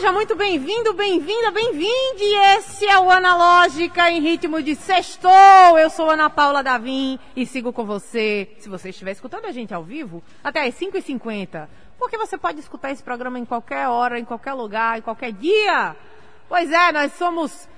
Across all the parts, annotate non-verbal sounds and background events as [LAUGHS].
Seja muito bem-vindo, bem-vinda, bem-vinde! Esse é o Analógica em ritmo de sextou. Eu sou Ana Paula Davim e sigo com você. Se você estiver escutando a gente ao vivo, até às 5h50. Porque você pode escutar esse programa em qualquer hora, em qualquer lugar, em qualquer dia. Pois é, nós somos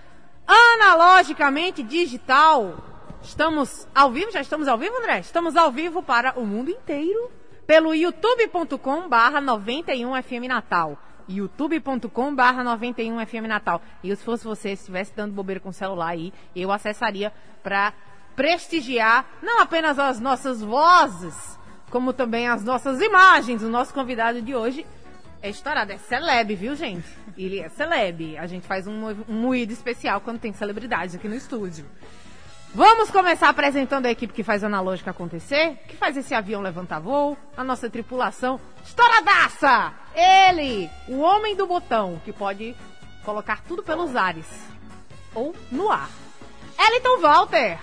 analogicamente digital. Estamos ao vivo, já estamos ao vivo, André? Estamos ao vivo para o mundo inteiro pelo youtube.com barra 91FM Natal youtube.com barra 91FM Natal. E se fosse você, se estivesse dando bobeira com o celular aí, eu acessaria para prestigiar não apenas as nossas vozes, como também as nossas imagens. O nosso convidado de hoje é estourado, é celeb, viu, gente? Ele é celeb. A gente faz um, um moído especial quando tem celebridades aqui no estúdio. Vamos começar apresentando a equipe que faz a analógica acontecer, que faz esse avião levantar voo, a nossa tripulação estouradaça! Ele, o homem do botão, que pode colocar tudo pelos ares ou no ar. Eliton Walter!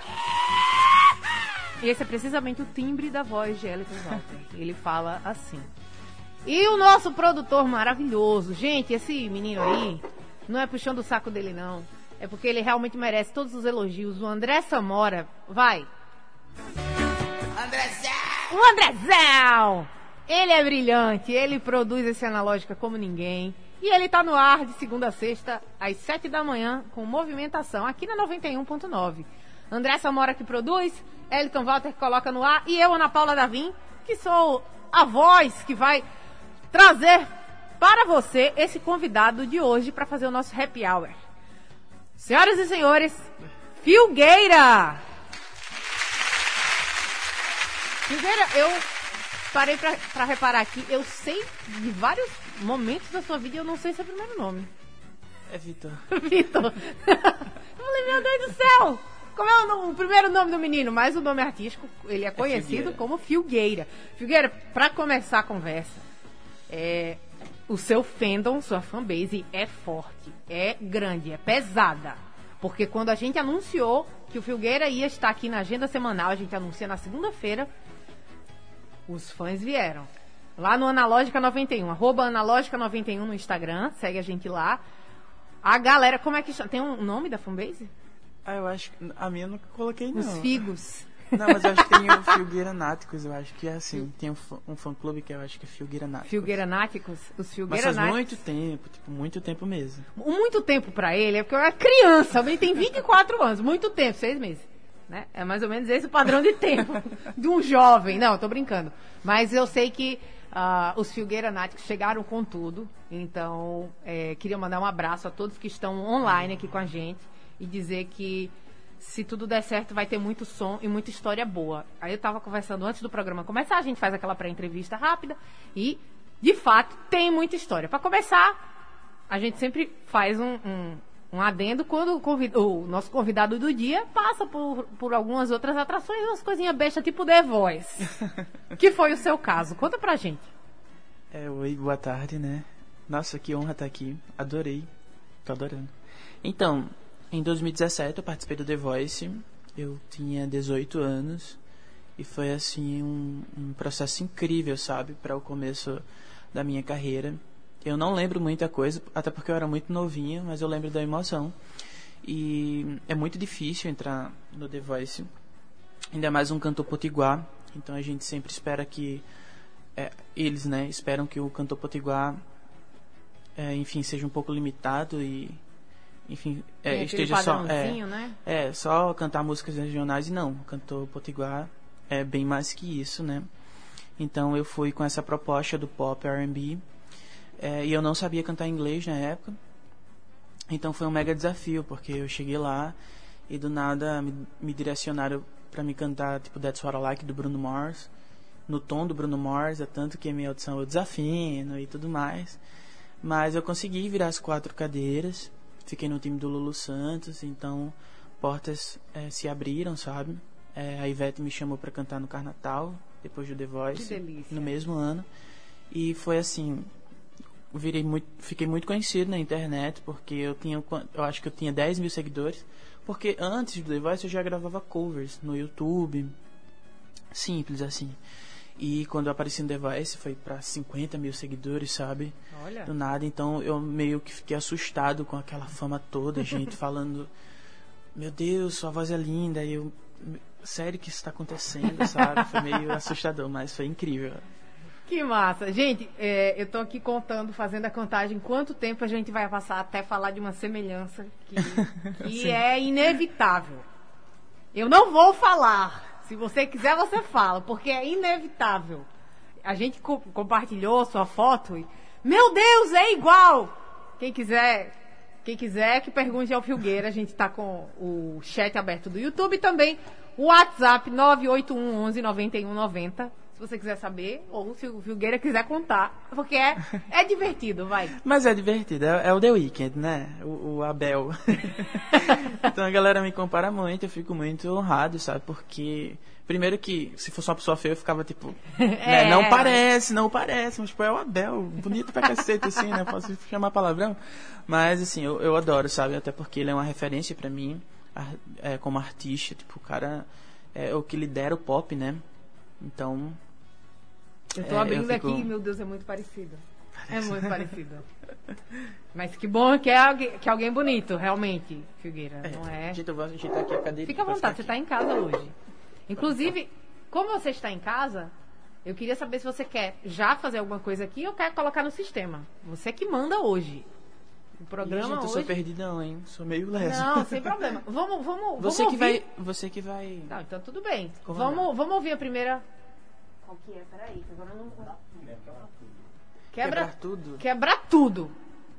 Esse é precisamente o timbre da voz de Eliton Walter. Ele fala assim. E o nosso produtor maravilhoso. Gente, esse menino aí, não é puxando o saco dele, não. É porque ele realmente merece todos os elogios. O André Samora, vai. Andrezão! O Andrezão! Ele é brilhante, ele produz esse analógica como ninguém. E ele tá no ar de segunda a sexta, às sete da manhã, com movimentação, aqui na 91.9. André Samora que produz, Elton Walter que coloca no ar, e eu, Ana Paula Davim, que sou a voz que vai trazer para você esse convidado de hoje para fazer o nosso happy hour. Senhoras e senhores, Filgueira! Filgueira, eu parei pra, pra reparar aqui, eu sei de vários momentos da sua vida eu não sei seu primeiro nome. É Vitor. [LAUGHS] Vitor. eu falei, meu Deus do céu! Como é o, nome- o primeiro nome do menino? Mas o nome artístico, ele é conhecido Filgueira. como Filgueira. Filgueira, pra começar a conversa, é, o seu fandom, sua fanbase é forte, é grande, é pesada. Porque quando a gente anunciou que o Filgueira ia estar aqui na agenda semanal, a gente anuncia na segunda-feira, os fãs vieram. Lá no Analógica 91, arroba Analógica 91 no Instagram, segue a gente lá. A galera, como é que chama? Tem um nome da fanbase? Ah, eu acho que. A minha eu nunca coloquei, não. Os Figos. Não, mas eu acho que tem o Filgueira Náticos, eu acho que é assim. Tem um, fã- um fã-clube que eu acho que é Filgueira Náticos. Filgueira Náticos. Os Mas Filgueira faz Náticos. muito tempo, tipo, muito tempo mesmo. Muito tempo pra ele, é porque eu era criança, ele tem 24 [LAUGHS] anos, muito tempo, seis meses. Né? É mais ou menos esse o padrão de tempo de um jovem. Não, tô brincando. Mas eu sei que ah, os Filgueira Náticos chegaram com tudo. Então, é, queria mandar um abraço a todos que estão online aqui com a gente e dizer que se tudo der certo, vai ter muito som e muita história boa. Aí eu tava conversando antes do programa começar, a gente faz aquela pré-entrevista rápida e, de fato, tem muita história. Para começar, a gente sempre faz um, um, um adendo quando o, convid- o nosso convidado do dia passa por, por algumas outras atrações, umas coisinhas bestas tipo The Voice. [LAUGHS] que foi o seu caso. Conta pra gente. É, oi, boa tarde, né? Nossa, que honra estar aqui. Adorei. Tô adorando. Então, em 2017 eu participei do The Voice. Eu tinha 18 anos. E foi, assim, um, um processo incrível, sabe? Para o começo da minha carreira. Eu não lembro muita coisa, até porque eu era muito novinho, mas eu lembro da emoção. E é muito difícil entrar no The Voice. Ainda mais um cantor potiguar. Então a gente sempre espera que é, eles, né, esperam que o cantor potiguar, é, enfim, seja um pouco limitado e, enfim, é, esteja só, é, né? é, só cantar músicas regionais e não, o cantor potiguar é bem mais que isso, né? Então eu fui com essa proposta do pop R&B é, e eu não sabia cantar inglês na época, então foi um mega desafio porque eu cheguei lá e do nada me, me direcionaram para me cantar tipo That's What I Like do Bruno Mars no tom do Bruno Mars, é tanto que a minha audição eu desafino e tudo mais. Mas eu consegui virar as quatro cadeiras, fiquei no time do Lulu Santos, então portas eh, se abriram, sabe? Eh, a Ivete me chamou para cantar no Carnatal, depois do The Voice. No mesmo ano. E foi assim, virei muito, fiquei muito conhecido na internet, porque eu tinha, eu acho que eu tinha 10 mil seguidores. Porque antes do The Voice eu já gravava covers no YouTube, simples assim. E quando eu apareci no The Voice foi para 50 mil seguidores, sabe? Olha. Do nada, então eu meio que fiquei assustado com aquela fama toda, gente [LAUGHS] falando, meu Deus, sua voz é linda, e eu, sério que isso está acontecendo, sabe? Foi meio [LAUGHS] assustador, mas foi incrível. Que massa. Gente, é, eu tô aqui contando, fazendo a contagem, quanto tempo a gente vai passar até falar de uma semelhança que, [LAUGHS] que é inevitável. Eu não vou falar. Se você quiser, você fala, porque é inevitável. A gente co compartilhou sua foto e. Meu Deus, é igual! Quem quiser, quem quiser que pergunte ao Filgueira, a gente está com o chat aberto do YouTube e também o WhatsApp 981 11 91 90 se você quiser saber, ou se o Filgueira quiser contar, porque é, é divertido, vai. Mas é divertido, é, é o The Weeknd, né? O, o Abel. [LAUGHS] então a galera me compara muito, eu fico muito honrado, sabe? Porque, primeiro que, se fosse uma pessoa feia, eu ficava tipo, é. né? não parece, não parece, mas tipo, é o Abel, bonito pra cacete, assim, né? Posso chamar palavrão? Mas, assim, eu, eu adoro, sabe? Até porque ele é uma referência para mim, é, como artista, tipo, o cara é o que lidera o pop, né? Então, eu tô é, abrindo eu fico... aqui, meu Deus, é muito parecido. É muito parecido. [LAUGHS] Mas que bom que é alguém, que é alguém bonito, realmente, Figueira. É, não é? Gente, eu vou ajeitar aqui a cadeira. Fica à vontade, você está em casa hoje. Inclusive, como você está em casa, eu queria saber se você quer já fazer alguma coisa aqui ou quer colocar no sistema. Você que manda hoje. O programa Ih, gente, eu hoje... sou perdidão, hein? Sou meio leso. Não, sem problema. [LAUGHS] Vamos, vamos, você vamos que ouvir. vai, você que vai. Não, então tudo bem. Vamos, vamos ouvir a primeira qual que é? Peraí, que agora eu não. Quebra, quebrar tudo? Quebrar tudo.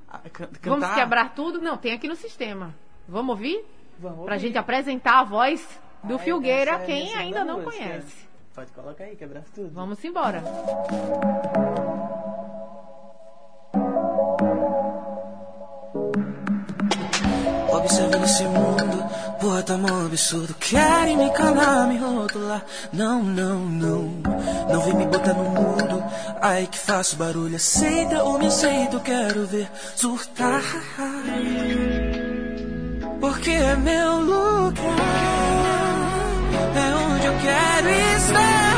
Ah, can Vamos quebrar tudo? Não, tem aqui no sistema. Vamos ouvir? Vamos Pra gente apresentar a voz do ah, Filgueira, é quem ainda não música. conhece. Pode colocar aí, quebrar tudo. Vamos embora. Observando esse mundo, porra, tá mó absurdo. Querem me calar, me rotular. Não, não, não. Não vem me botar no mundo. Ai que faço barulho. Aceita ou me aceita, quero ver surtar. Porque é meu lugar. É onde eu quero estar.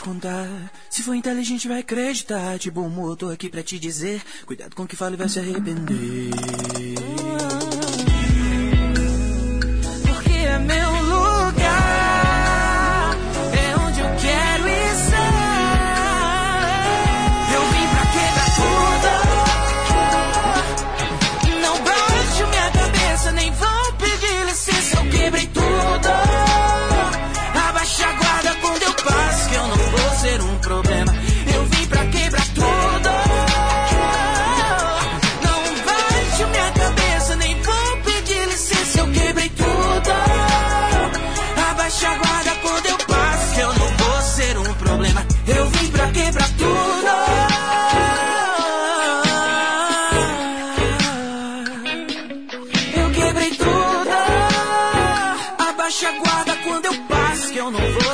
Te contar. Se for inteligente, vai acreditar. De bom humor, tô aqui pra te dizer. Cuidado com o que fala e vai se arrepender.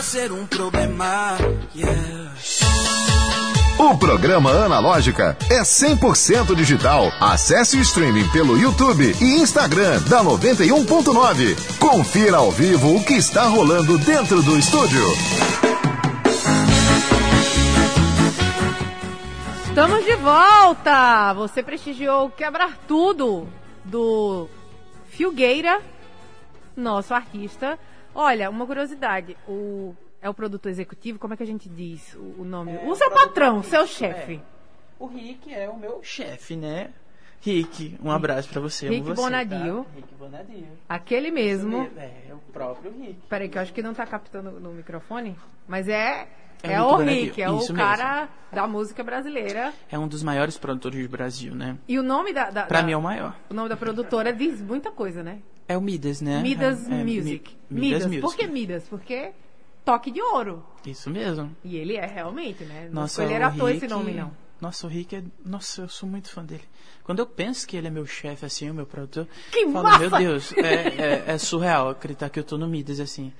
Ser um problema. O programa Analógica é 100% digital. Acesse o streaming pelo YouTube e Instagram da 91.9. Confira ao vivo o que está rolando dentro do estúdio. Estamos de volta! Você prestigiou Quebrar Tudo do Filgueira, nosso artista. Olha, uma curiosidade: o é o produtor executivo, como é que a gente diz o, o nome? É, o seu o patrão, o seu executivo, chefe. O Rick é o meu chefe, né? Rick, um abraço pra você. Rick você, Bonadio. Tá? Rick Bonadio. Aquele mesmo. É, o próprio Rick. Peraí, que eu acho que não tá captando no microfone. Mas é. É É, o o Rick Bonadio, é o isso cara da música brasileira. É um dos maiores produtores do Brasil, né? E o nome da. da- Pra da- mim é o maior. O nome da produtora diz muita coisa, né? É o Midas, né? Midas é, é, Music. Mi- Midas, Music. Por que Midas? Porque toque de ouro. Isso mesmo. E ele é realmente, né? Nossa, à o toa Rick... esse nome, não. Nossa, o Rick é... Nossa, eu sou muito fã dele. Quando eu penso que ele é meu chefe, assim, o meu produtor... Que eu falo, massa! meu Deus, é, é, é surreal acreditar que eu tô no Midas, assim.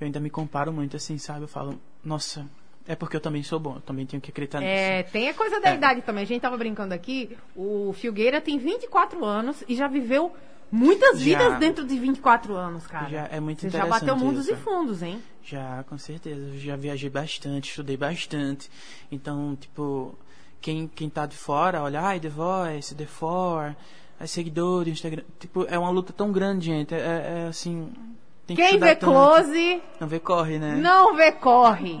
Eu ainda me comparo muito, assim, sabe? Eu falo, nossa, é porque eu também sou bom. Eu também tenho que acreditar É, nisso. tem a coisa da É. idade também. A gente tava brincando aqui. O Filgueira tem 24 anos e já viveu muitas Já. vidas dentro de 24 anos, cara. Já é muito Você já bateu mundos isso. e fundos, hein? Já, com certeza. Eu já viajei bastante, estudei bastante. Então, tipo, quem, quem tá de fora, olha, ai, The Voice, The Four, aí seguidores, Instagram. Tipo, é uma luta tão grande, gente. É, é- é assim. Tem que Quem estudar vê tanto. close, Não vê corre, né? não vê corre.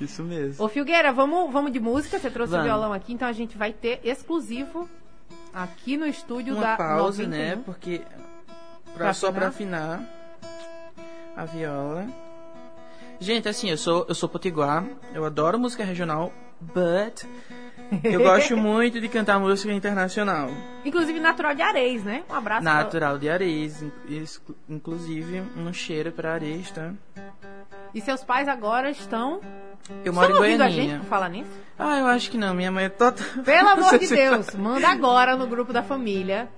Isso mesmo. Ô, Filgueira, vamos, vamos de música. Você trouxe Vamos. o violão aqui, então a gente vai ter exclusivo aqui no estúdio Uma da pausa, 91. né? Porque. Pra, Pra só pra afinar a viola. Gente, assim, eu sou, eu sou potiguar, eu adoro música regional, but eu gosto [LAUGHS] muito de cantar música internacional. Inclusive natural de Areis, né? Um abraço. pra- Natural de Areis, inclusive um cheiro pra Areis, tá? E seus pais agora estão. Eu moro estão em ouvindo a gente Goianinha. por falar nisso? Ah, eu acho que não, minha mãe é total... [LAUGHS] Pelo [LAUGHS] amor de Você- Deus, manda agora no grupo da família.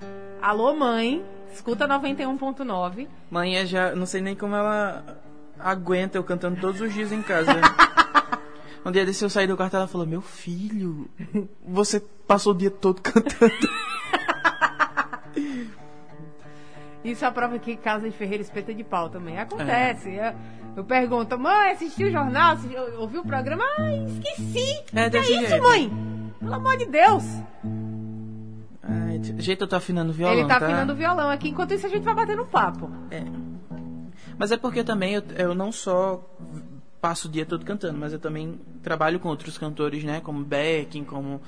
Alô, mãe, escuta 91.9. Mãe é já, não sei nem como ela aguenta eu cantando todos os dias em casa. [LAUGHS] um dia desse eu saí do quarto ela falou: Meu filho, você passou o dia todo cantando. Isso é a prova que casa de Ferreira espeta de pau também. Acontece. Eu, eu pergunto, mãe, assistiu o jornal? Assistiu- ouviu o programa? Ai, esqueci. É, que é isso, jeito. mãe? Pelo amor de Deus. Ai, jeito eu tô afinando o violão. Ele tá afinando o violão aqui, enquanto isso a gente vai batendo um papo. É. Mas é porque também eu, eu não só passo o dia todo cantando, mas eu também trabalho com outros cantores, né? Como backing, como.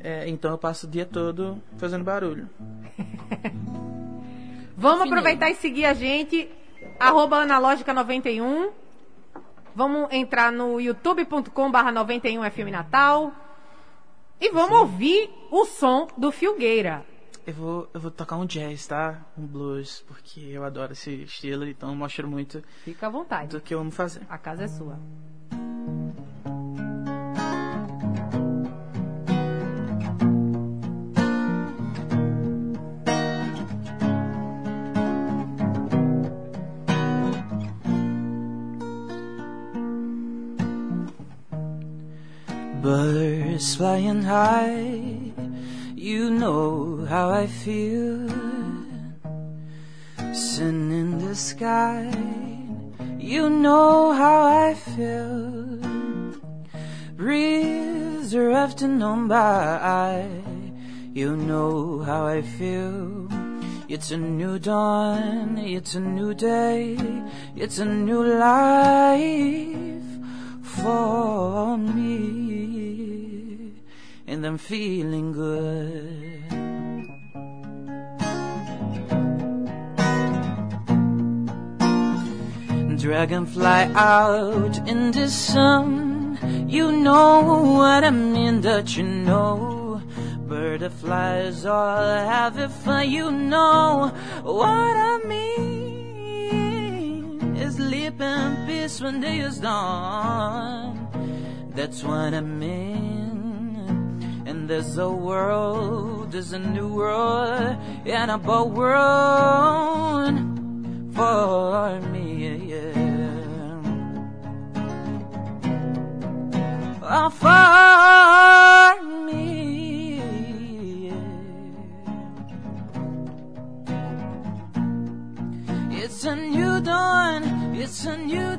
é, então eu passo o dia todo fazendo barulho. [LAUGHS] Vamos Afinei. aproveitar e seguir a gente, arroba analógica91. Vamos entrar no youtube.com barra 91FM Natal. E vamos ouvir o som do Filgueira. Eu vou, eu vou tocar um jazz, tá? Um blues, porque eu adoro esse estilo, então mostra muito Fica à vontade. do que eu amo fazer. A casa é sua. Birds flying high, you know how I feel. Sun in the sky, you know how I feel. Breeze are afternoon by, you know how I feel. It's a new dawn, it's a new day, it's a new life for me, and I'm feeling good. Dragonfly out in the sun, you know what I mean, that you know. Butterflies all having fun, you know what I mean. Peace when day is done. That's what I mean. And there's a world, there's a new world, and a bold world for me. Yeah. Oh, for me. It's a new dawn, it's a new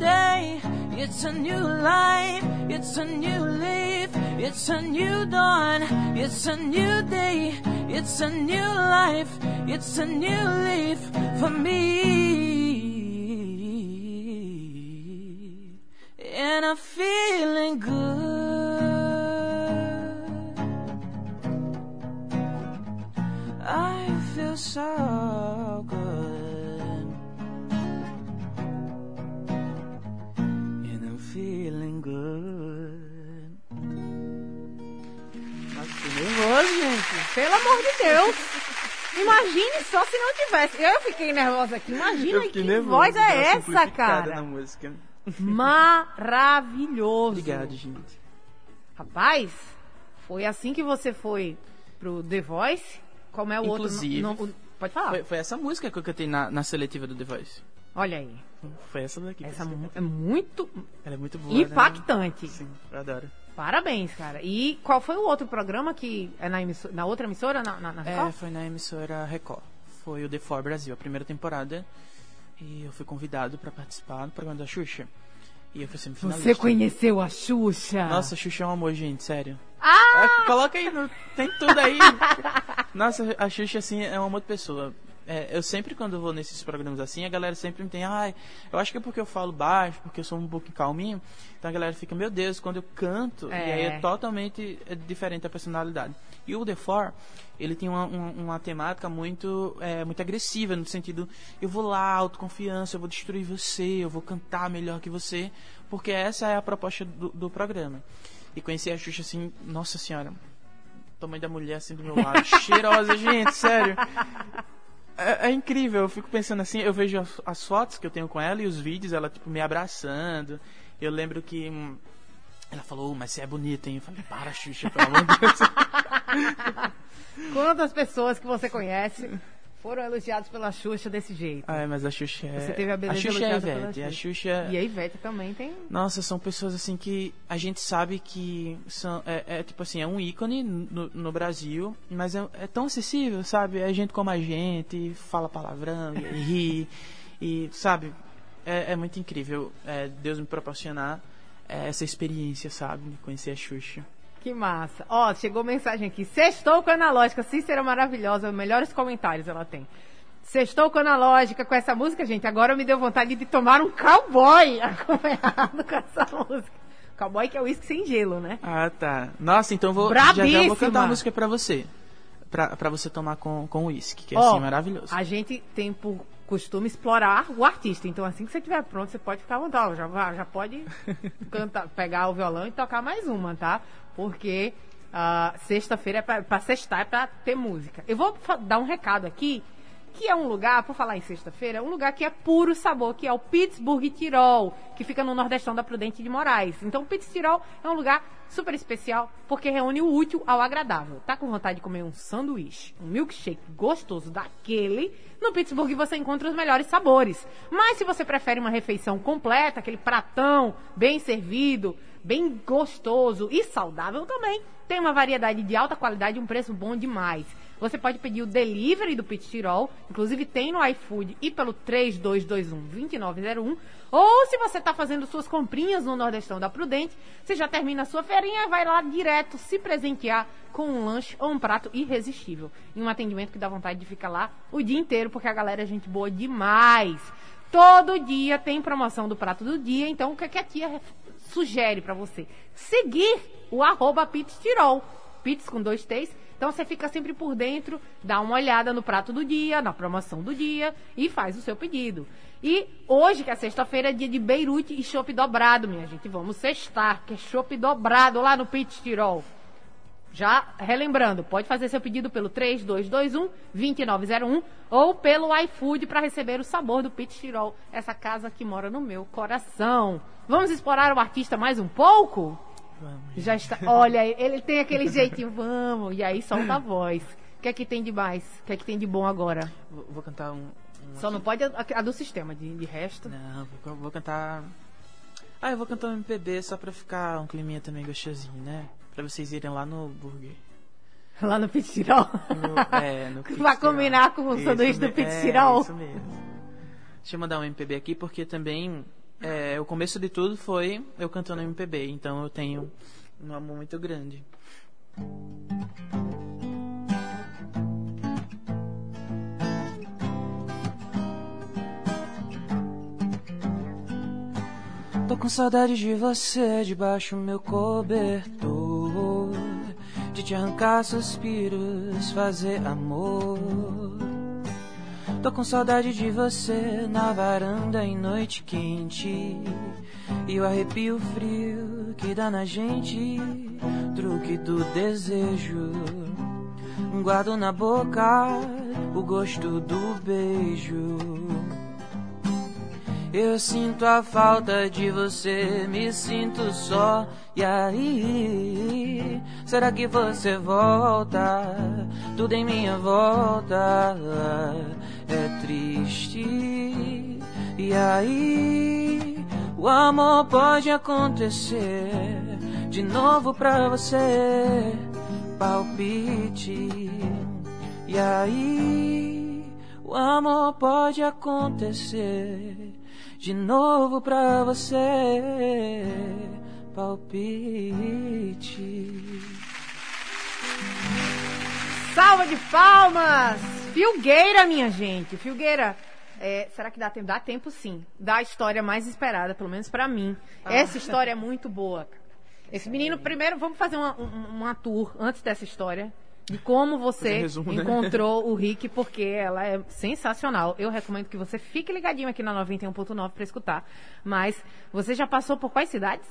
it's a new life, it's a new leaf, it's a new dawn, it's a new day, it's a new life, it's a new leaf for me. Amor de Deus. Imagine só se não tivesse. Eu fiquei nervosa aqui. Imagina que nervoso. voz é essa, cara. Maravilhoso. Obrigado, gente. Rapaz, foi assim que você foi pro The Voice? Como é o Inclusive, outro? Não- não- pode falar. Foi, foi essa música que eu cantei na, na seletiva do The Voice. Olha aí. Foi essa daqui. Essa é muito Ela é muito boa. né? impactante. Sim, eu adoro. Parabéns, cara. E qual foi o outro programa que é na, emisso- na outra emissora? Na, na, na É, Record? foi na emissora Record. Foi o The For Brasil, a primeira temporada. E eu fui convidado pra participar do programa da Xuxa. E eu fui semifinalista. Você conheceu a Xuxa? Nossa, Xuxa é um amor, gente, sério. Ah! É, coloca aí, no- tem tudo aí. [LAUGHS] Nossa, a Xuxa, assim, é uma outra pessoa. É, eu sempre, quando eu vou nesses programas assim, a galera sempre me tem, ai, eu acho que é porque eu falo baixo, porque eu sou um pouco calminho. Então a galera fica, meu Deus, quando eu canto, É. e aí é totalmente é diferente a personalidade. E o The Four, ele tem uma, uma, uma temática muito, é, muito agressiva, no sentido, eu vou lá, autoconfiança, eu vou destruir você, eu vou cantar melhor que você, porque essa é a proposta do, do programa. E conheci a Xuxa assim, nossa senhora, tamanho da mulher assim do meu lado, [LAUGHS] cheirosa, gente, sério. É, é incrível, eu fico pensando assim, eu vejo as, as fotos que eu tenho com ela e os vídeos, ela tipo me abraçando. Eu lembro que hum, ela falou, "Oh, mas você é bonita, hein? Eu falei, para, Xuxa, pelo amor de Deus. [LAUGHS] Quantas pessoas que você conhece foram elogiadas pela Xuxa desse jeito? Ai, mas a Xuxa é. Você teve a beleza Xuxa é a elogiada pela Ivete. A Xuxa. Xuxa. E a Ivete também tem. Nossa, são pessoas assim que a gente sabe que são, é, é, tipo assim, é um ícone no, no Brasil, mas é, é tão acessível, sabe? É gente como a gente, fala palavrão e ri, e sabe? É, é muito incrível é, Deus me proporcionar é, essa experiência, sabe? De conhecer a Xuxa. Que massa. Ó, chegou mensagem aqui. Sextou com a analógica. Cícera maravilhosa. Melhores comentários ela tem. Sextou com a analógica com essa música, gente. Agora me deu vontade de tomar um cowboy [LAUGHS] acompanhado com essa música. Cowboy que é uísque sem gelo, né? Ah, tá. Nossa, então vou, já, já vou Brabíssima. cantar uma música pra você. Pra, pra você tomar com, com uísque, que é Ó, assim, maravilhoso. A gente tem por costume explorar o artista. Então, assim que você estiver pronto, você pode ficar à vontade. Já, já pode [LAUGHS] cantar, pegar o violão e tocar mais uma, tá? Porque ah, sexta-feira é pra sextar, é pra ter música. Eu vou dar um recado aqui, que é um lugar, por falar em sexta-feira, um lugar que é puro sabor, que é o Pittsburgh Tirol, que fica no nordestão da Prudente de Moraes. Então, o Pitts Tirol é um lugar super especial, porque reúne o útil ao agradável. Tá com vontade de comer um sanduíche, um milkshake gostoso daquele? No Pittsburgh você encontra os melhores sabores. Mas se você prefere uma refeição completa, aquele pratão bem servido, bem gostoso e saudável também, tem uma variedade de alta qualidade e um preço bom demais. Você pode pedir o delivery do Pit Tirol, inclusive tem no iFood e pelo 3221-2901. Ou se você está fazendo suas comprinhas no Nordestão da Prudente, você já termina a sua feirinha e vai lá direto se presentear com um lanche ou um prato irresistível. E um atendimento que dá vontade de ficar lá o dia inteiro, porque a galera é gente boa demais. Todo dia tem promoção do prato do dia, então o que, que a tia sugere para você? Seguir o arroba Pits Tirol. Pits com dois T's. Então você fica sempre por dentro, dá uma olhada no prato do dia, na promoção do dia e faz o seu pedido. E hoje, que é sexta-feira, é dia de Beirute e chopp dobrado, minha gente. Vamos sextar, que é chopp dobrado lá no Pits Tirol. Já relembrando, pode fazer seu pedido pelo 3221-2901 ou pelo iFood para receber o sabor do Pit Tirol, essa casa que mora no meu coração. Vamos explorar o artista mais um pouco? Vamos. Já está. Olha, ele tem aquele jeitinho, vamos, e aí solta a voz. O que é que tem de mais? O que é que tem de bom agora? Vou, vou cantar um. um Só não pode a, a do sistema, de, de resto. Não, vou, vou cantar. Ah, eu vou cantar um MPB só pra ficar um climinha também gostosinho, né? Pra vocês irem lá no burger. [LAUGHS] Lá no Pit Tirol. No, é, no Pit [LAUGHS] Vai Tirol. combinar com o Isso sanduíche do me- Pit é. Isso mesmo. Deixa eu mandar um MPB aqui, porque também é, o começo de tudo foi eu cantando MPB, então eu tenho um amor muito grande. Tô Tô com saudade de você debaixo meu cobertor. De arrancar suspiros, fazer amor. Tô com saudade de você na varanda em noite quente. E o arrepio frio que dá na gente, truque do desejo. Guardo na boca o gosto do beijo. Eu sinto a falta de você, me sinto só. E aí, será que você volta? Tudo em minha volta é triste. E aí, o amor pode acontecer de novo pra você. Palpite. E aí, o amor pode acontecer de novo pra você. Palpite. Salva de palmas! Filgueira, minha gente. Filgueira, é, será que dá tempo? Dá tempo sim. Dá a história mais esperada, pelo menos pra mim. Essa história é muito boa. [LAUGHS] Esse menino, primeiro, vamos fazer uma, um- uma tour antes dessa história. De como você um resumo, né? encontrou [LAUGHS] o Rick, porque ela é sensacional. Eu recomendo que você fique ligadinho aqui na 91.9 pra escutar. Mas você já passou por quais cidades?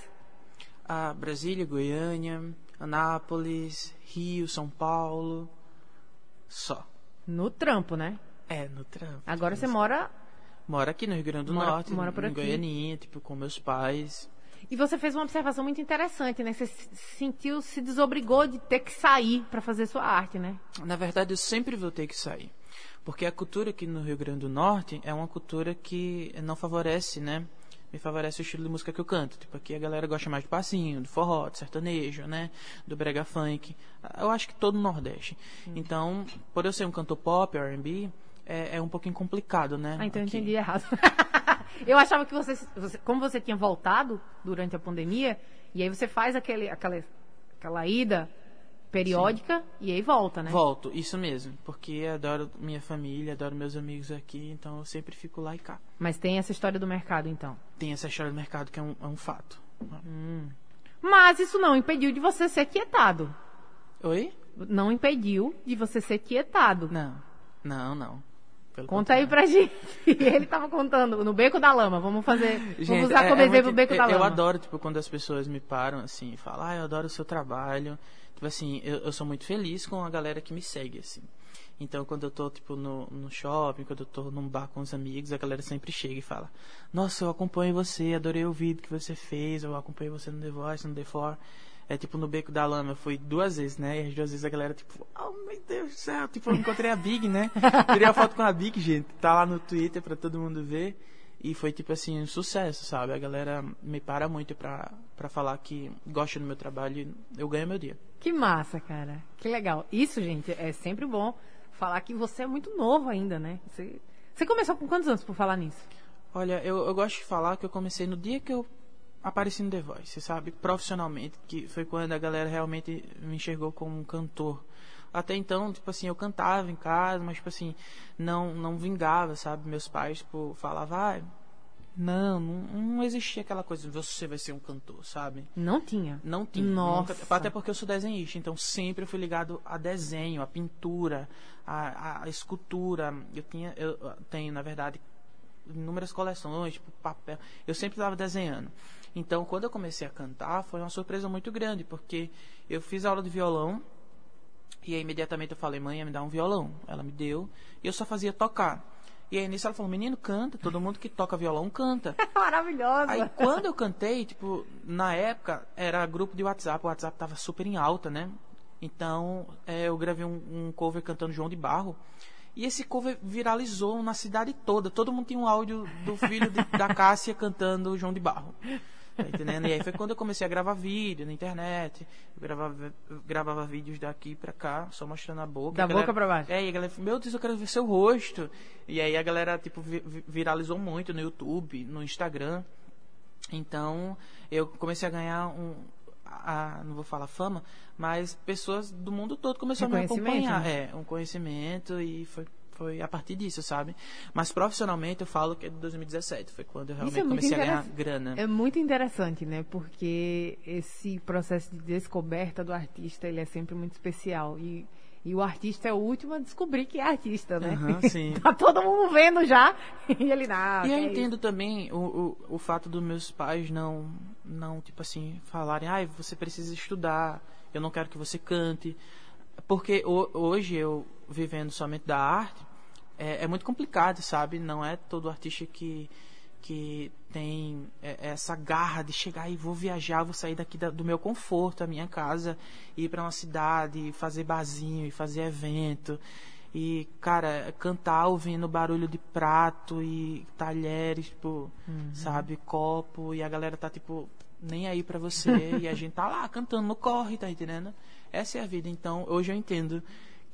a Brasília, Goiânia, Anápolis, Rio, São Paulo. Só. No trampo, né? É, no trampo. Agora você mora. Mora aqui no Rio Grande do Mora- Norte, mora por em aqui. Goianinha, tipo, com meus pais. E você fez uma observação muito interessante, né? Você se sentiu, se desobrigou de ter que sair pra fazer sua arte, né? Na verdade, eu sempre vou ter que sair. Porque a cultura aqui no Rio Grande do Norte é uma cultura que não favorece, né? Me favorece o estilo de música que eu canto. Tipo, aqui a galera gosta mais de passinho, do forró, do sertanejo, né? Do brega funk. Eu acho que todo o Nordeste. Então, por eu ser um cantor pop, R&B, é, é um pouquinho complicado, né? Ah, então eu aqui. entendi errado. [LAUGHS] eu achava que você, você- como você tinha voltado durante a pandemia, e aí você faz aquele, aquela, aquela ida periódica e aí volta, né? Volto, isso mesmo. Porque adoro minha família, adoro meus amigos aqui, então eu sempre fico lá e cá. Mas tem essa história do mercado, então. Tem essa história do mercado que é um, é um fato. Mas isso não impediu de você ser quietado. Oi? Não impediu de você ser quietado. Não, não, não. Pelo Conta aí pra gente. [LAUGHS] Ele tava contando no Beco da Lama. Vamos fazer. Gente, vamos usar é- como é exemplo o Beco da eu, Lama. eu adoro, tipo, quando as pessoas me param assim e falam, ah, eu adoro o seu trabalho. Tipo assim, eu, eu sou muito feliz com a galera que me segue, assim. Então, quando eu tô, tipo, no, no shopping, quando eu tô num bar com os amigos, a galera sempre chega e fala, nossa, eu acompanho você, adorei o vídeo que você fez, eu acompanho você no The Voice, no The For. É tipo no Beco da Lama, eu fui duas vezes, né? E as duas vezes a galera, tipo, oh meu Deus do céu, tipo, eu encontrei a Big, né? [LAUGHS] Tirei a foto com a Big, gente. Tá lá no Twitter pra todo mundo ver. E foi tipo assim, um sucesso, sabe? A galera me para muito pra, pra falar que gosta do meu trabalho e eu ganho meu dia. Que massa, cara. Que legal. Isso, gente, é sempre bom falar que você é muito novo ainda, né? Você, você começou com quantos anos por falar nisso? Olha, eu, eu gosto de falar que eu comecei no dia que eu apareci no The Voice, sabe? Profissionalmente, que foi quando a galera realmente me enxergou como um cantor. Até então, tipo assim, eu cantava em casa, mas tipo assim, não não vingava, sabe? Meus pais, tipo, falavam, ah, não, não, não existia aquela coisa, você vai ser um cantor, sabe? Não tinha. Não tinha. Nossa. Nunca- até porque eu sou desenhista, então sempre fui ligado a desenho, a pintura, a, a escultura. Eu tinha, eu tenho, na verdade, inúmeras coleções, tipo papel. Eu sempre estava desenhando. Então, quando eu comecei a cantar, foi uma surpresa muito grande, porque eu fiz aula de violão e aí imediatamente eu falei, mãe, me dá um violão. Ela me deu e eu só fazia tocar. E aí nisso ela falou, menino, canta. Todo mundo que toca violão canta. [LAUGHS] Maravilhosa. Aí quando eu cantei, tipo, na época era grupo de WhatsApp, o WhatsApp tava super em alta, né? Então é, eu gravei um, um cover cantando João de Barro. E esse cover viralizou na cidade toda. Todo mundo tinha um áudio do filho de- da Cássia cantando João de Barro. Tá entendendo? E aí foi quando eu comecei a gravar vídeo na internet. Eu gravava, eu gravava vídeos daqui pra cá, só mostrando a boca. Da A galera- boca pra baixo. É, e a galera meu Deus, eu quero ver seu rosto. E aí a galera, tipo, vi- vi- viralizou muito no YouTube, no Instagram. Então, eu comecei a ganhar um. A, não vou falar fama, mas pessoas do mundo todo começaram a me acompanhar. né? É, um conhecimento e foi, foi a partir disso, sabe? Mas profissionalmente eu falo que é de 2017, foi quando eu Isso realmente é comecei a ganhar grana. É muito interessante, né? Porque esse processo de descoberta do artista, ele é sempre muito especial. E, e o artista é o último a descobrir que é artista, né? Aham, sim. [LAUGHS] tá todo mundo vendo já. [LAUGHS] E ele, não. E eu é entendo também o, o, o fato dos meus pais não, não, tipo assim, falarem, ai, você precisa estudar, eu não quero que você cante. Porque ho- hoje eu, vivendo somente da arte, é, é muito complicado, sabe? Não é todo artista que, que tem é, essa garra de chegar e vou viajar, vou sair daqui da- do meu conforto, a minha casa, ir para uma cidade, fazer barzinho, e fazer evento. E, cara, cantar ouvindo barulho de prato e talheres, tipo, sabe, copo, e a galera tá, tipo, nem aí pra você, [LAUGHS] e a gente tá lá cantando no corre, tá entendendo? Essa é a vida. Então, hoje eu entendo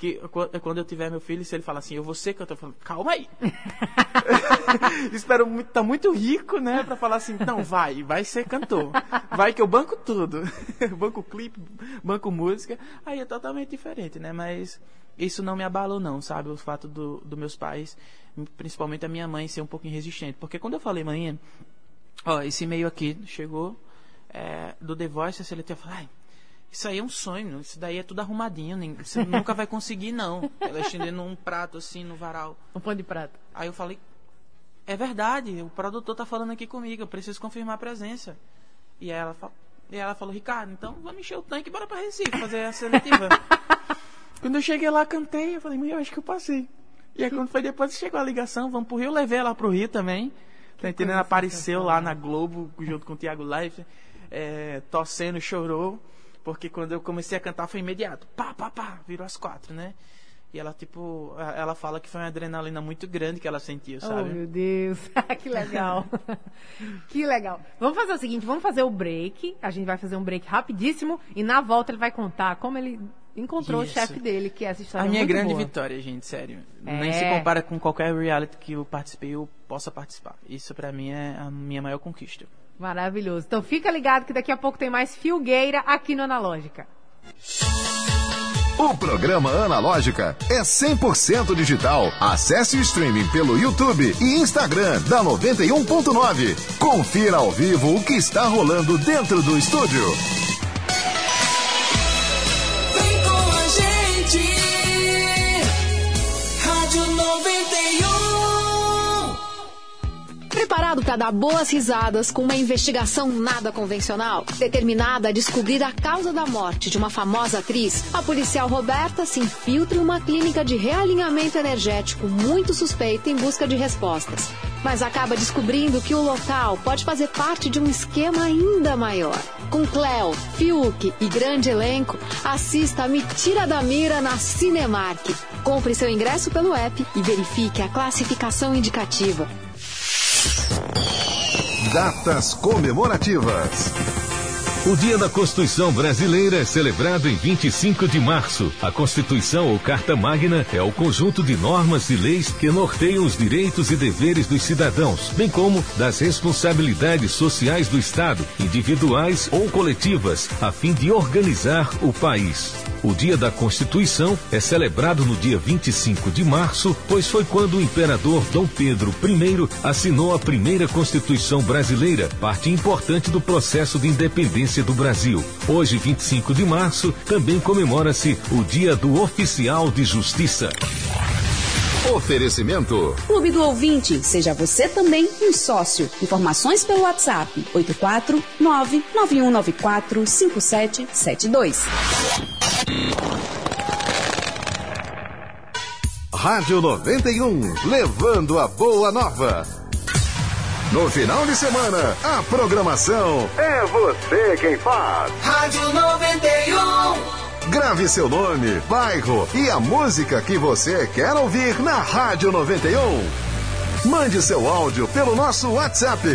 que qu- quando eu tiver meu filho, se ele falar assim, eu vou ser cantor, eu falo, calma aí. [LAUGHS] Espero muito, tá muito rico, né, pra falar assim, não, vai, vai ser cantor. Vai que eu banco tudo. [LAUGHS] banco clipe, banco música. Aí é totalmente diferente, né, mas isso não me abalou não, sabe, o fato do, do meus pais, principalmente a minha mãe ser um pouquinho resistente. Porque quando eu falei, mãe, ó, esse e-mail aqui chegou é, do The Voice, a CLT falou, ai, isso aí é um sonho, isso daí é tudo arrumadinho, nem- você [LAUGHS] nunca vai conseguir não. Ela estendendo um prato assim no varal. Um pão de prata. Aí eu falei, é verdade, o produtor tá falando aqui comigo, eu preciso confirmar a presença. E aí ela, e ela falou, Ricardo, então vamos encher o tanque e bora pra Recife fazer a seletiva. [LAUGHS] quando eu cheguei lá, cantei, eu falei, mãe, eu acho que eu passei. E aí quando foi depois, chegou a ligação, vamos pro Rio, eu levei ela pro Rio também. Tá entendendo? Apareceu lá na Globo, junto com o Thiago Life, é, tossendo, chorou. Porque quando eu comecei a cantar foi imediato. Pá, pá, pá, virou as quatro, né? E ela, tipo, ela fala que foi uma adrenalina muito grande que ela sentiu, Oh, sabe? meu Deus. [LAUGHS] que legal. [LAUGHS] que legal. Vamos fazer o seguinte, vamos fazer o break. A gente vai fazer um break rapidíssimo e na volta ele vai contar como ele encontrou Isso. o chefe dele, que essa história A é minha grande boa. vitória, gente, sério. É. Nem se compara com qualquer reality que eu participei ou possa participar. Isso pra mim é a minha maior conquista. Maravilhoso. Então fica ligado que daqui a pouco tem mais Filgueira aqui no Analógica. O programa Analógica é 100% digital. Acesse o streaming pelo YouTube e Instagram da 91.9. Confira ao vivo o que está rolando dentro do estúdio. Preparado para dar boas risadas com uma investigação nada convencional? Determinada a descobrir a causa da morte de uma famosa atriz, a policial Roberta se infiltra em uma clínica de realinhamento energético muito suspeita em busca de respostas. Mas acaba descobrindo que o local pode fazer parte de um esquema ainda maior. Com Cleo, Fiuk e grande elenco, assista a Me Tira da Mira na Cinemark. Compre seu ingresso pelo app e verifique a classificação indicativa. Datas comemorativas. O Dia da Constituição Brasileira é celebrado em 25 de março. A Constituição ou Carta Magna é o conjunto de normas e leis que norteiam os direitos e deveres dos cidadãos, bem como das responsabilidades sociais do Estado, individuais ou coletivas, a fim de organizar o país. O Dia da Constituição é celebrado no dia 25 de março, pois foi quando o imperador Dom Pedro I assinou a primeira Constituição brasileira, parte importante do processo de independência do Brasil. Hoje, 25 de março, também comemora-se o Dia do Oficial de Justiça. Oferecimento. Clube do Ouvinte, seja você também um sócio. Informações pelo WhatsApp 849-9194-5772. Rádio 91, levando a boa nova. No final de semana, a programação é você quem faz. Rádio 91. Grave seu nome, bairro e a música que você quer ouvir na Rádio 91. Mande seu áudio pelo nosso WhatsApp.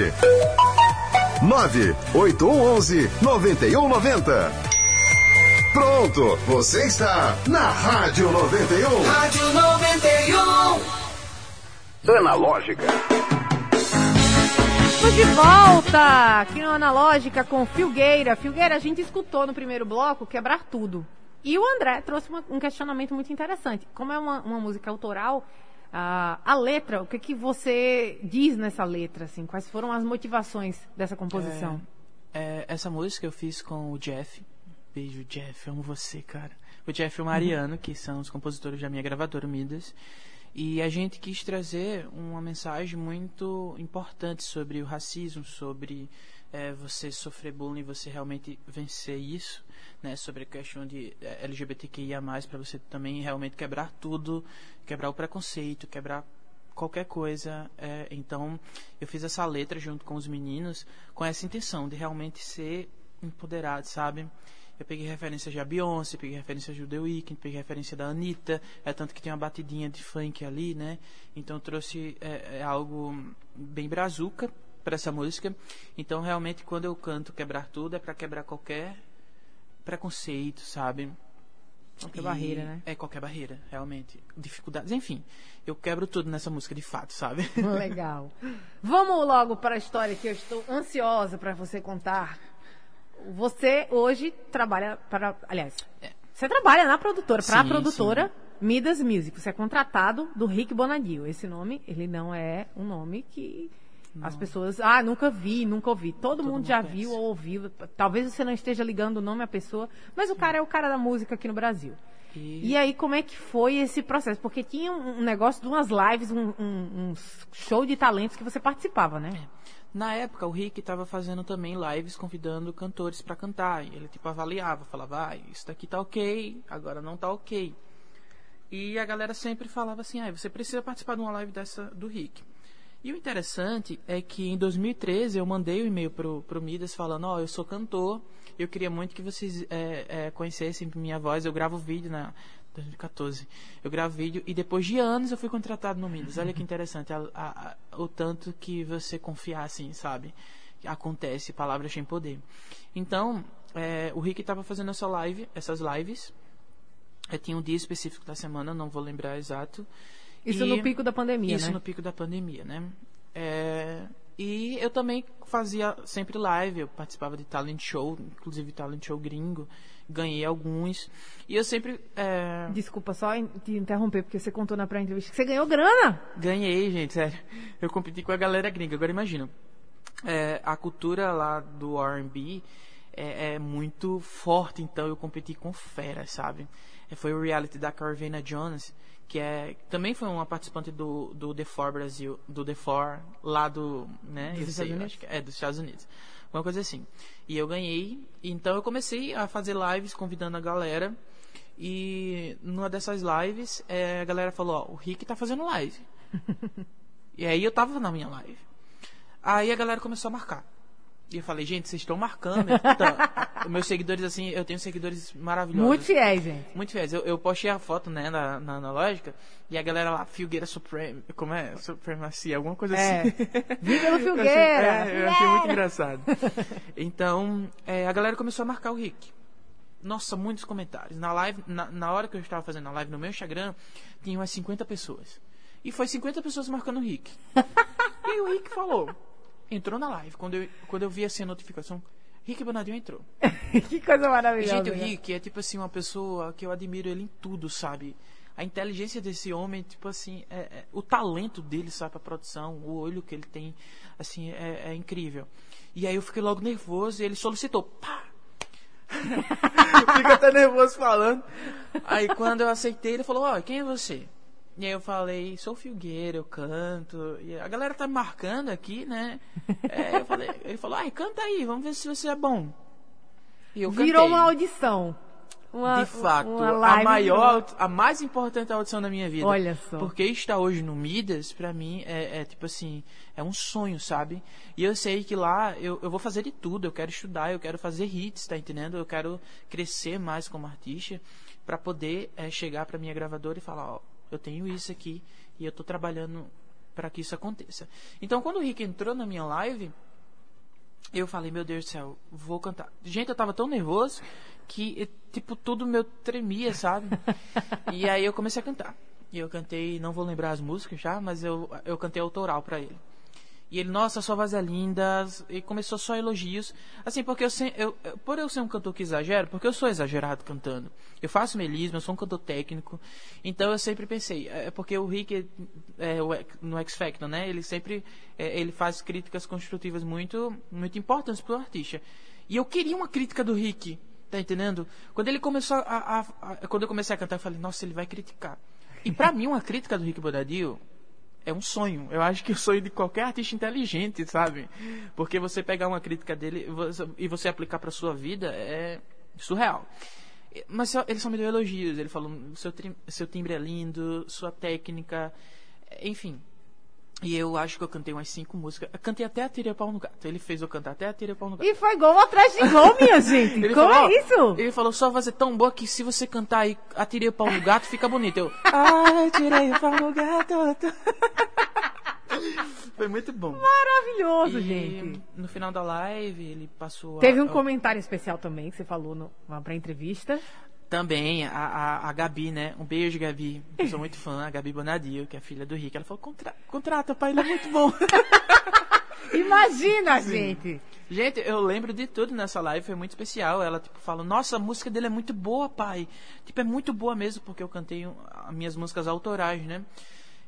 98111 9190. Pronto, você está na Rádio 91. Rádio 91. Analógica. De volta aqui no Analógica com Filgueira. Filgueira, a gente escutou no primeiro bloco Quebrar Tudo. E o André trouxe uma- um questionamento muito interessante. Como é uma, uma música autoral, a, a letra, o que, que você diz nessa letra, assim? Quais foram as motivações dessa composição? É, essa música eu fiz com o Jeff. Beijo, Jeff, amo você, cara. O Jeff e o Mariano, que são os compositores da minha gravadora Midas. E a gente quis trazer uma mensagem muito importante sobre o racismo, sobre é, você sofrer bullying, você realmente vencer isso, né? Sobre a questão de é, LGBTQIA+, para você também realmente quebrar tudo, quebrar o preconceito, quebrar qualquer coisa. É, então, eu fiz essa letra junto com os meninos com essa intenção de realmente ser empoderado, sabe? Eu peguei referências de Beyoncé, peguei referências do The Weeknd, peguei referência da Anitta, é tanto que tem uma batidinha de funk ali, né? Então trouxe é, é algo bem brazuca para essa música. Então realmente quando eu canto quebrar tudo é para quebrar qualquer preconceito, sabe? Qualquer E- barreira, né? É qualquer barreira, realmente. Dificuldades, enfim. Eu quebro tudo nessa música de fato, sabe? Legal. Vamos logo para a história que eu estou ansiosa para você contar. Você hoje trabalha para. Aliás, você trabalha na produtora, para a É. Sim, produtora Midas Music. Você é contratado do Rick Bonadio. Esse nome, ele não é um nome que. As pessoas, ah, nunca vi, nunca ouvi. Todo, mundo, mundo já viu ou ouviu. Talvez você não esteja ligando o nome à pessoa, mas o cara é o cara da música aqui no Brasil. E- E aí, como é que foi esse processo? Porque tinha um negócio de umas lives, um, um- um show de talentos que você participava, né? Na época, o Rick estava fazendo também lives convidando cantores para cantar. Ele tipo avaliava, falava, ah, isso daqui tá ok, agora não tá ok. E a galera sempre falava assim, ah, você precisa participar de uma live dessa do Rick. E o interessante é que em 2013 eu mandei um e-mail pro, pro Midas falando, ó, eu sou cantor, eu queria muito que vocês é, é, conhecessem minha voz, eu gravo vídeo na 2014. Eu gravo vídeo e depois de anos eu fui contratado no Midas. Olha que interessante a- a- a- o tanto que você confiar assim, sabe? Acontece, palavras têm poder. Então, é, o Rick estava fazendo essa live, essas lives. É, tinha um dia específico da semana, não vou lembrar exato. Isso E- no pico da pandemia, isso né? no pico da pandemia, né? É, e eu também fazia sempre live, eu participava de talent show, inclusive talent show gringo, ganhei alguns. E eu sempre é, Desculpa só te interromper, porque você contou na pré-entrevista que você ganhou grana. ganhei, gente, sério. Eu competi com a galera gringa. Agora imagina, é, a cultura lá do R&B é, é muito forte, então eu competi com feras, sabe? É, foi o reality da Carvana Jones, que é também foi uma participante do, do The Four Brasil, do The Four lá do, né? Dos eu Estados sei, Unidos? é dos Estados Unidos. Uma coisa assim. E eu ganhei, então eu comecei a fazer lives convidando a galera. E numa dessas lives, é, a galera falou, ó, o Rick tá fazendo live. [LAUGHS] E aí eu tava na minha live. Aí a galera começou a marcar. E eu falei, gente, vocês estão marcando. Então, [LAUGHS] meus seguidores, assim, eu tenho seguidores maravilhosos. Muito fiéis, gente. Muito fiéis. Eu, eu postei a foto, né, na, na, na lógica, e a galera lá, Filgueira Supreme, como é? Supremacia, alguma coisa É. assim. Viva no [LAUGHS] Eu achei- Filgueira! é, eu achei muito engraçado. [LAUGHS] Então, é, a galera começou a marcar o Rick. Nossa, muitos comentários. Na live, na, na hora que eu estava fazendo a live no meu Instagram, tinha umas 50 pessoas. E foi 50 pessoas marcando o Rick. e o Rick falou. Entrou na live. Quando eu, quando eu vi assim a notificação, Rick Bonadinho entrou. [LAUGHS] que coisa maravilhosa. gente, o? Rick é tipo assim, uma pessoa que eu admiro ele em tudo, sabe? A inteligência desse homem, tipo assim, é- é- o talento dele, sabe, pra produção, o olho que ele tem, assim, é, é incrível. E aí eu fiquei logo nervoso e ele solicitou, pá! [LAUGHS] Fica até nervoso falando. Aí quando eu aceitei, ele falou, ó, quem é você? E aí eu falei, sou Filgueira, eu canto. E a galera tá me marcando aqui, né? [LAUGHS] É, eu falei, ele falou, ai, canta aí, vamos ver se você é bom. E eu Virou cantei. uma audição. Uma, De fato, a maior, a mais importante audição da minha vida. Olha só. Porque estar hoje no Midas, pra mim, é, é tipo assim, é um sonho, sabe? E eu sei que lá eu, eu vou fazer de tudo. Eu quero estudar, eu quero fazer hits, tá entendendo? Eu quero crescer mais como artista pra poder é, chegar pra minha gravadora e falar, ó, eu tenho isso aqui e eu tô trabalhando pra que isso aconteça. Então, quando o Rick entrou na minha live, eu falei, meu Deus do céu, vou cantar. Gente, eu tava tão nervoso que, tipo, tudo meu tremia, sabe? [LAUGHS] e aí eu comecei a cantar. E eu cantei, não vou lembrar as músicas já, mas eu, eu cantei autoral pra ele. E ele, nossa, sua voz é linda. E começou só elogios. Assim, porque eu, eu, por eu ser um cantor que exagero, porque eu sou exagerado cantando. Eu faço melisma, eu sou um cantor técnico. Então eu sempre pensei, é porque o Rick é, X- no X Factor, né? Ele sempre é, ele faz críticas construtivas muito muito importantes pro artista. E eu queria uma crítica do Rick, tá entendendo? Quando ele começou a, a- a- quando eu comecei a cantar, eu falei, nossa, ele vai criticar. E pra mim uma crítica do Rick Bonadio é um sonho. Eu acho que o sonho de qualquer artista inteligente, sabe? Porque você pegar uma crítica dele e você- aplicar pra sua vida é surreal. Mas ele só me deu elogios. Ele falou: seu, seu timbre é lindo, sua técnica, enfim. E eu acho que eu cantei umas cinco músicas. Eu cantei até a Tira Pau no Gato. Ele fez eu cantar até a Tira Pau no Gato. E foi gol atrás de gol, minha gente. Ele Como falou, é isso? Ele falou, sua voz é tão boa que se você cantar aí, atirei o pau no gato, fica bonito. Eu, [LAUGHS] ah, tirei o pau no gato. [LAUGHS] Foi muito bom. Maravilhoso, E gente. no final da live, ele passou a- Teve um a- comentário especial também que você falou no, pra entrevista. Também, a, a, a Gabi, né? Um beijo, Gabi. Eu sou [LAUGHS] muito fã, a Gabi Bonadio, que é filha do Rick. Ela falou, Contra, contrata, pai, ele é muito bom. [LAUGHS] Imagina, gente. Gente, eu lembro de tudo nessa live, foi muito especial. Ela, tipo, fala, nossa, a música dele é muito boa, pai. Tipo, é muito boa mesmo, porque eu cantei as minhas músicas autorais, né?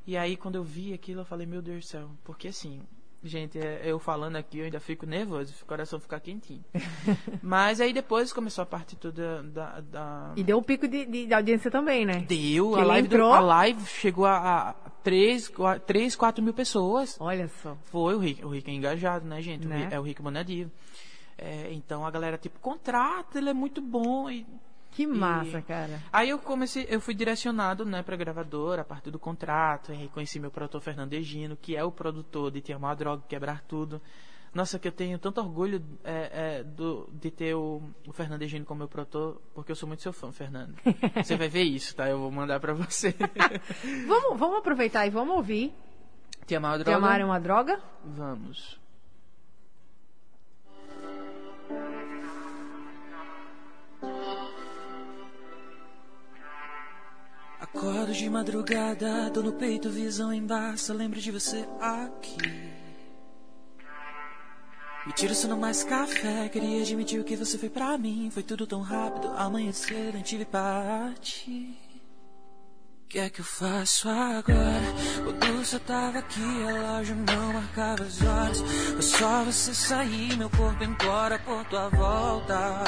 E aí, quando eu vi aquilo, eu falei, meu Deus do céu. Porque, assim, gente, é- eu falando aqui, eu ainda fico nervoso, o coração fica quentinho. [LAUGHS] Mas aí depois começou a parte toda da... da... E deu um pico de, de- de audiência também, né? Deu, Que a live, do- entrou? a live chegou a, a 3, 3, 4 mil pessoas. Olha só. Foi o Rick, o Rick é engajado, né, gente? O Né? Rick- é o Rick Bonadio. É, então a galera, tipo, contrata, ele é muito bom. E... Que massa, cara. Aí eu comecei, eu fui direcionado, né, pra gravadora, a partir do contrato, e aí conheci meu produtor Fernando Egino, que é o produtor de Te Amar Droga, Quebrar Tudo. Nossa, que eu tenho tanto orgulho é, é, do, de ter o, o Fernando Egino como meu produtor, porque eu sou muito seu fã, Fernando. [LAUGHS] Você vai ver isso, tá? Eu vou mandar pra você. Vamos, vamos aproveitar e vamos ouvir. Te Amar Te Droga? amar é uma droga? Vamos. Acordo de madrugada, dou no peito, visão embaça. Lembro de você aqui. Me tiro sono mais café. Queria admitir o que você foi pra mim. Foi tudo tão rápido. Amanhecer, nem tive parte. Que é que eu faço agora? Quando você tava aqui, a relógio não marcava as horas. Foi só você sair, meu corpo implora por tua volta.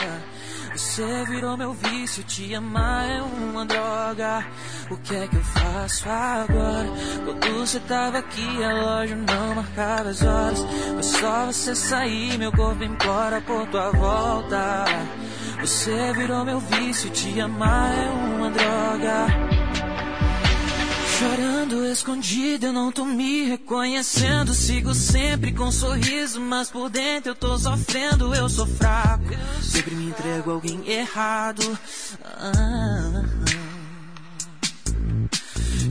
Você virou meu vício, te amar é uma droga. O que é que eu faço agora? Quando você tava aqui, a relógio não marcava as horas. Foi só você sair, meu corpo implora por tua volta. Você virou meu vício, te amar é uma droga. Chorando escondido, eu não tô me reconhecendo. Sigo sempre com sorriso, mas por dentro eu tô sofrendo. Eu sou fraco, sempre me entrego a alguém errado. Ah.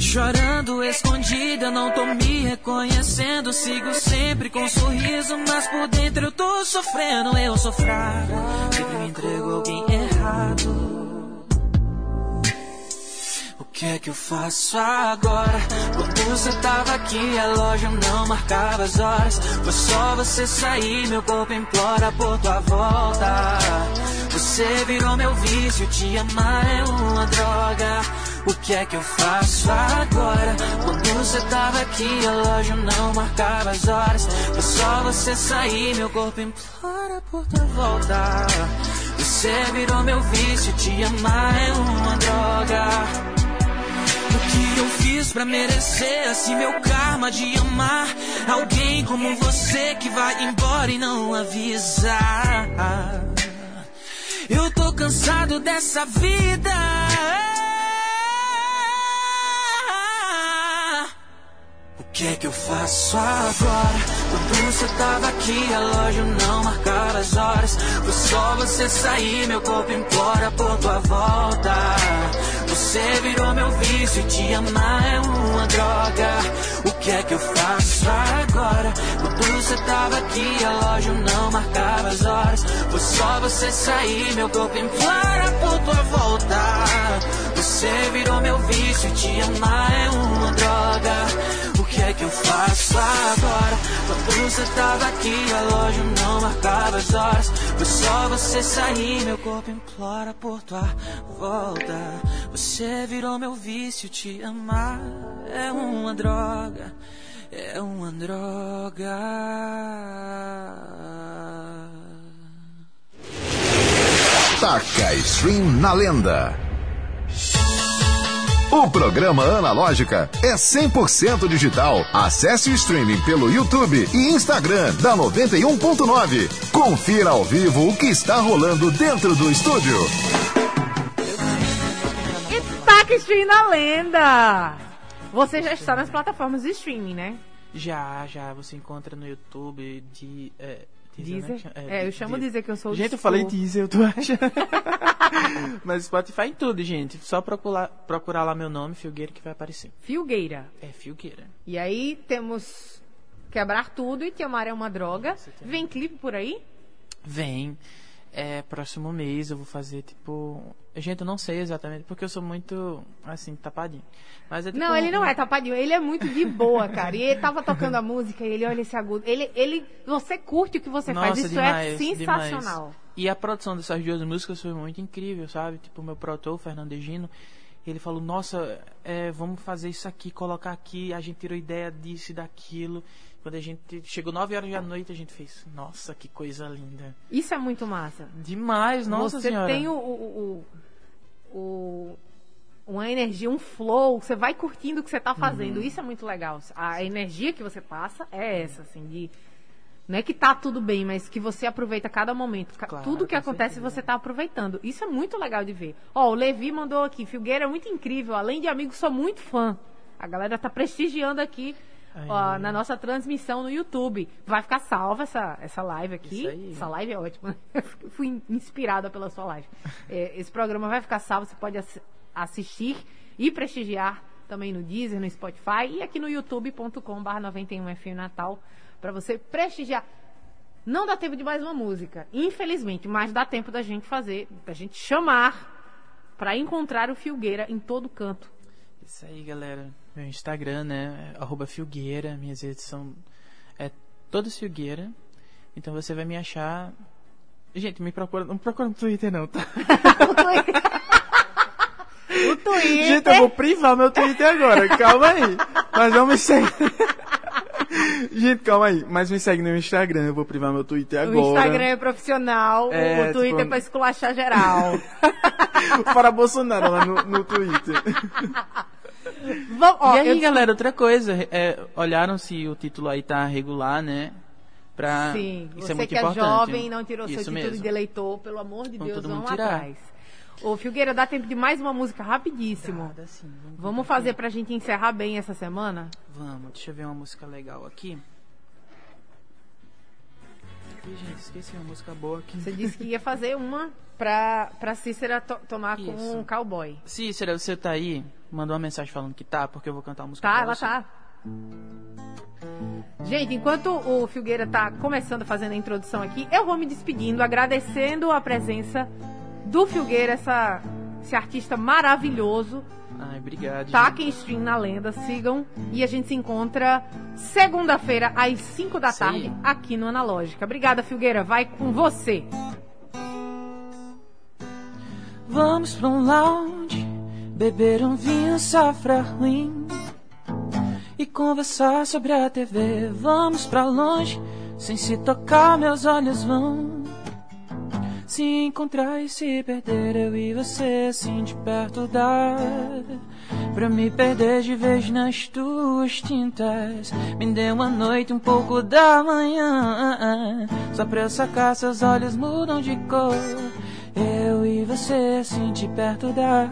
Chorando escondido, eu não tô me reconhecendo. Sigo sempre com sorriso, mas por dentro eu tô sofrendo. Eu sou fraco, sempre me entrego a alguém errado. Que é que eu faço agora? Quando você tava aqui, a loja não marcava as horas. Foi só você sair, meu corpo implora por tua volta. Você virou meu vício, te amar é uma droga. O que é que eu faço agora? Quando você tava aqui, a loja não marcava as horas. Foi só você sair, meu corpo implora por tua volta. Você virou meu vício, te amar é uma droga. Que eu fiz pra merecer assim meu karma de amar alguém como você que vai embora e não avisa? Eu tô cansado dessa vida. Que é que eu faço agora? Quando você tava aqui, a loja não marcava as horas. Foi só você sair, meu corpo implora por tua volta. Você virou meu vício, te amar é uma droga. O que é que eu faço agora? Quando você tava aqui, a loja não marcava as horas. Foi só você sair, meu corpo implora por tua volta. Você virou meu vício, te amar é uma que é que eu faço agora? Quando você tava aqui, a loja não marcava as horas. Foi só você sair, meu corpo implora por tua volta. Você virou meu vício, te amar é uma droga, é uma droga. Taca Stream na Lenda. O programa Analógica é 100% digital. Acesse o streaming pelo YouTube e Instagram da 91.9. Confira ao vivo o que está rolando dentro do estúdio. Taca Stream na Lenda. Você já está nas plataformas de streaming, né? Já, já, você encontra no YouTube de. É, Deezer, né, Deezer? É, eu chamo de- dizer que eu sou Gente, eu falei Deezer, tu acha? [LAUGHS] Mas Spotify em tudo, gente. Só procurar, procurar lá meu nome, Filgueira, que vai aparecer. Filgueira. É Filgueira. E aí temos Quebrar Tudo e Te Amar é uma Droga. Vem clipe por aí? Vem. É, próximo mês eu vou fazer, tipo. Gente, eu não sei exatamente, porque eu sou muito, assim, tapadinho. Mas é tipo Não, ele não um- é tapadinho, ele é muito de boa, cara. E ele tava tocando a música e ele olha esse agudo. Ele, ele, você curte o que você faz, Nossa, isso demais, é sensacional. demais. E a produção dessas duas músicas foi muito incrível, sabe? Tipo, o meu produtor, o Fernando Egino, ele falou, nossa, é, vamos fazer isso aqui, colocar aqui, a gente tirou ideia disso e daquilo. Quando a gente chegou 9 horas da noite, a gente fez, nossa, que coisa linda. Isso é muito massa. Demais, nossa você senhora. tem o, o, o, o- uma energia, um flow, você vai curtindo o que você tá Uhum. fazendo. Isso é muito legal. A energia que você passa é essa, assim, de. Não é que tá tudo bem, mas que você aproveita cada momento. Claro, tudo que acontece certeza. você tá aproveitando. Isso é muito legal de ver. Ó, o Levi mandou aqui, Filgueira é muito incrível. Além de amigo, sou muito fã. A galera tá prestigiando aqui ó, na nossa transmissão no YouTube. Vai ficar salva essa, essa live aqui. Isso aí. Essa live é ótima. [LAUGHS] Fui inspirada pela sua live. [LAUGHS] É, esse programa vai ficar salvo, você pode ass- assistir e prestigiar também no Deezer, no Spotify e aqui no youtube.com.br 91FM Natal para você prestigiar. Não dá tempo de mais uma música, infelizmente, mas dá tempo da gente fazer, da gente chamar para encontrar o Filgueira em todo canto. Isso aí, galera. Meu Instagram, né? é arroba Filgueira. Minhas redes são. É todas Filgueira. Então você vai me achar. Gente, me procura. Não procura no Twitter, não, tá? [LAUGHS] o Twitter. Gente, eu vou privar meu Twitter agora. Calma aí. Mas não me segue. [LAUGHS] Gente, calma aí. Mas me segue no Instagram. Eu vou privar meu Twitter agora. O Instagram é profissional, É, o Twitter tipo- é pra esculachar geral. [LAUGHS] Para Bolsonaro lá no, no Twitter. Vamos, ó, e aí, galera, outra coisa. É, olharam se o título aí tá regular, né? Pra... Sim, Isso você é muito que é importante. jovem e não tirou seu Isso título mesmo. de eleitor, pelo amor de Deus, vamos tirar. atrás. Ô, Filgueira, dá tempo de mais uma música rapidíssimo. Nada, assim, vamos, Vamos fazer pra gente encerrar bem essa semana? Vamos, deixa eu ver uma música legal aqui. Ih, gente, esqueci uma música boa aqui. Você disse que ia fazer uma pra, pra Cícera to- tomar com Isso. um cowboy. Cícera, você tá aí? Mandou uma mensagem falando que tá, porque eu vou cantar uma música Tá, ela você. tá. Gente, enquanto o Filgueira tá começando fazendo a introdução aqui, eu vou me despedindo, agradecendo a presença do Filgueira, essa, esse artista maravilhoso. Ai, obrigado. Taquem stream na lenda, sigam. E a gente se encontra segunda-feira, às 5 da aí. tarde, aqui no Analógica. Obrigada, Filgueira. Vai com você. Vamos pra um lounge, beber um vinho safra ruim e conversar sobre a TV. Vamos pra longe, sem se tocar, meus olhos vão se encontrar e se perder. Eu e você, assim de perto dá pra me perder de vez nas tuas tintas. Me dê uma noite, um pouco da manhã, só pra eu sacar seus olhos mudam de cor. Eu e você de perto dá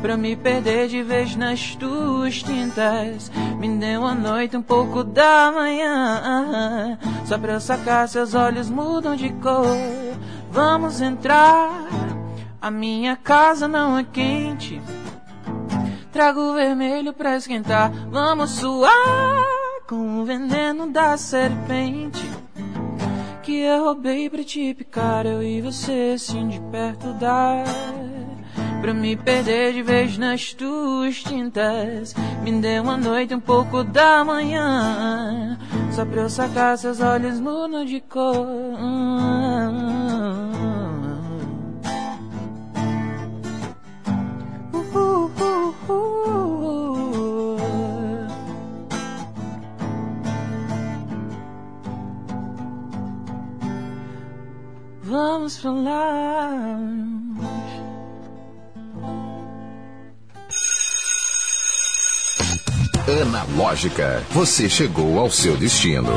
Pra me perder de vez nas tuas tintas. Me dê uma noite, um pouco da manhã Só pra eu sacar seus olhos mudam de cor. Vamos entrar A minha casa não é quente. Trago vermelho pra esquentar Vamos suar Com o veneno da serpente que eu roubei pra te picar, eu e você assim de perto dá. Pra me perder de vez nas tuas tintas Me dê uma noite um pouco da manhã. Só pra eu sacar seus olhos mudos de cor Vamos falar. Analógica, você chegou ao seu destino.